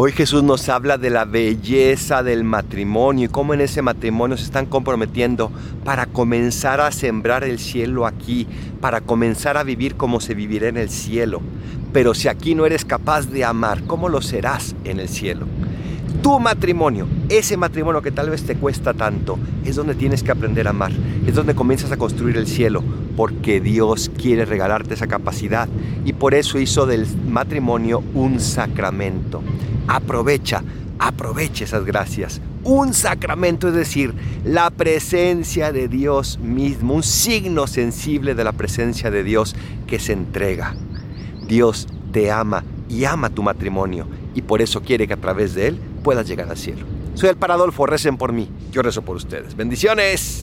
Hoy Jesús nos habla de la belleza del matrimonio y cómo en ese matrimonio se están comprometiendo para comenzar a sembrar el cielo aquí, para comenzar a vivir como se vivirá en el cielo. Pero si aquí no eres capaz de amar, ¿cómo lo serás en el cielo? Tu matrimonio, ese matrimonio que tal vez te cuesta tanto, es donde tienes que aprender a amar, es donde comienzas a construir el cielo, porque Dios quiere regalarte esa capacidad y por eso hizo del matrimonio un sacramento. Aprovecha, aprovecha esas gracias. Un sacramento, es decir, la presencia de Dios mismo, un signo sensible de la presencia de Dios que se entrega. Dios te ama y ama tu matrimonio y por eso quiere que a través de él puedas llegar al cielo. Soy el Paradolfo, recen por mí, yo rezo por ustedes. Bendiciones.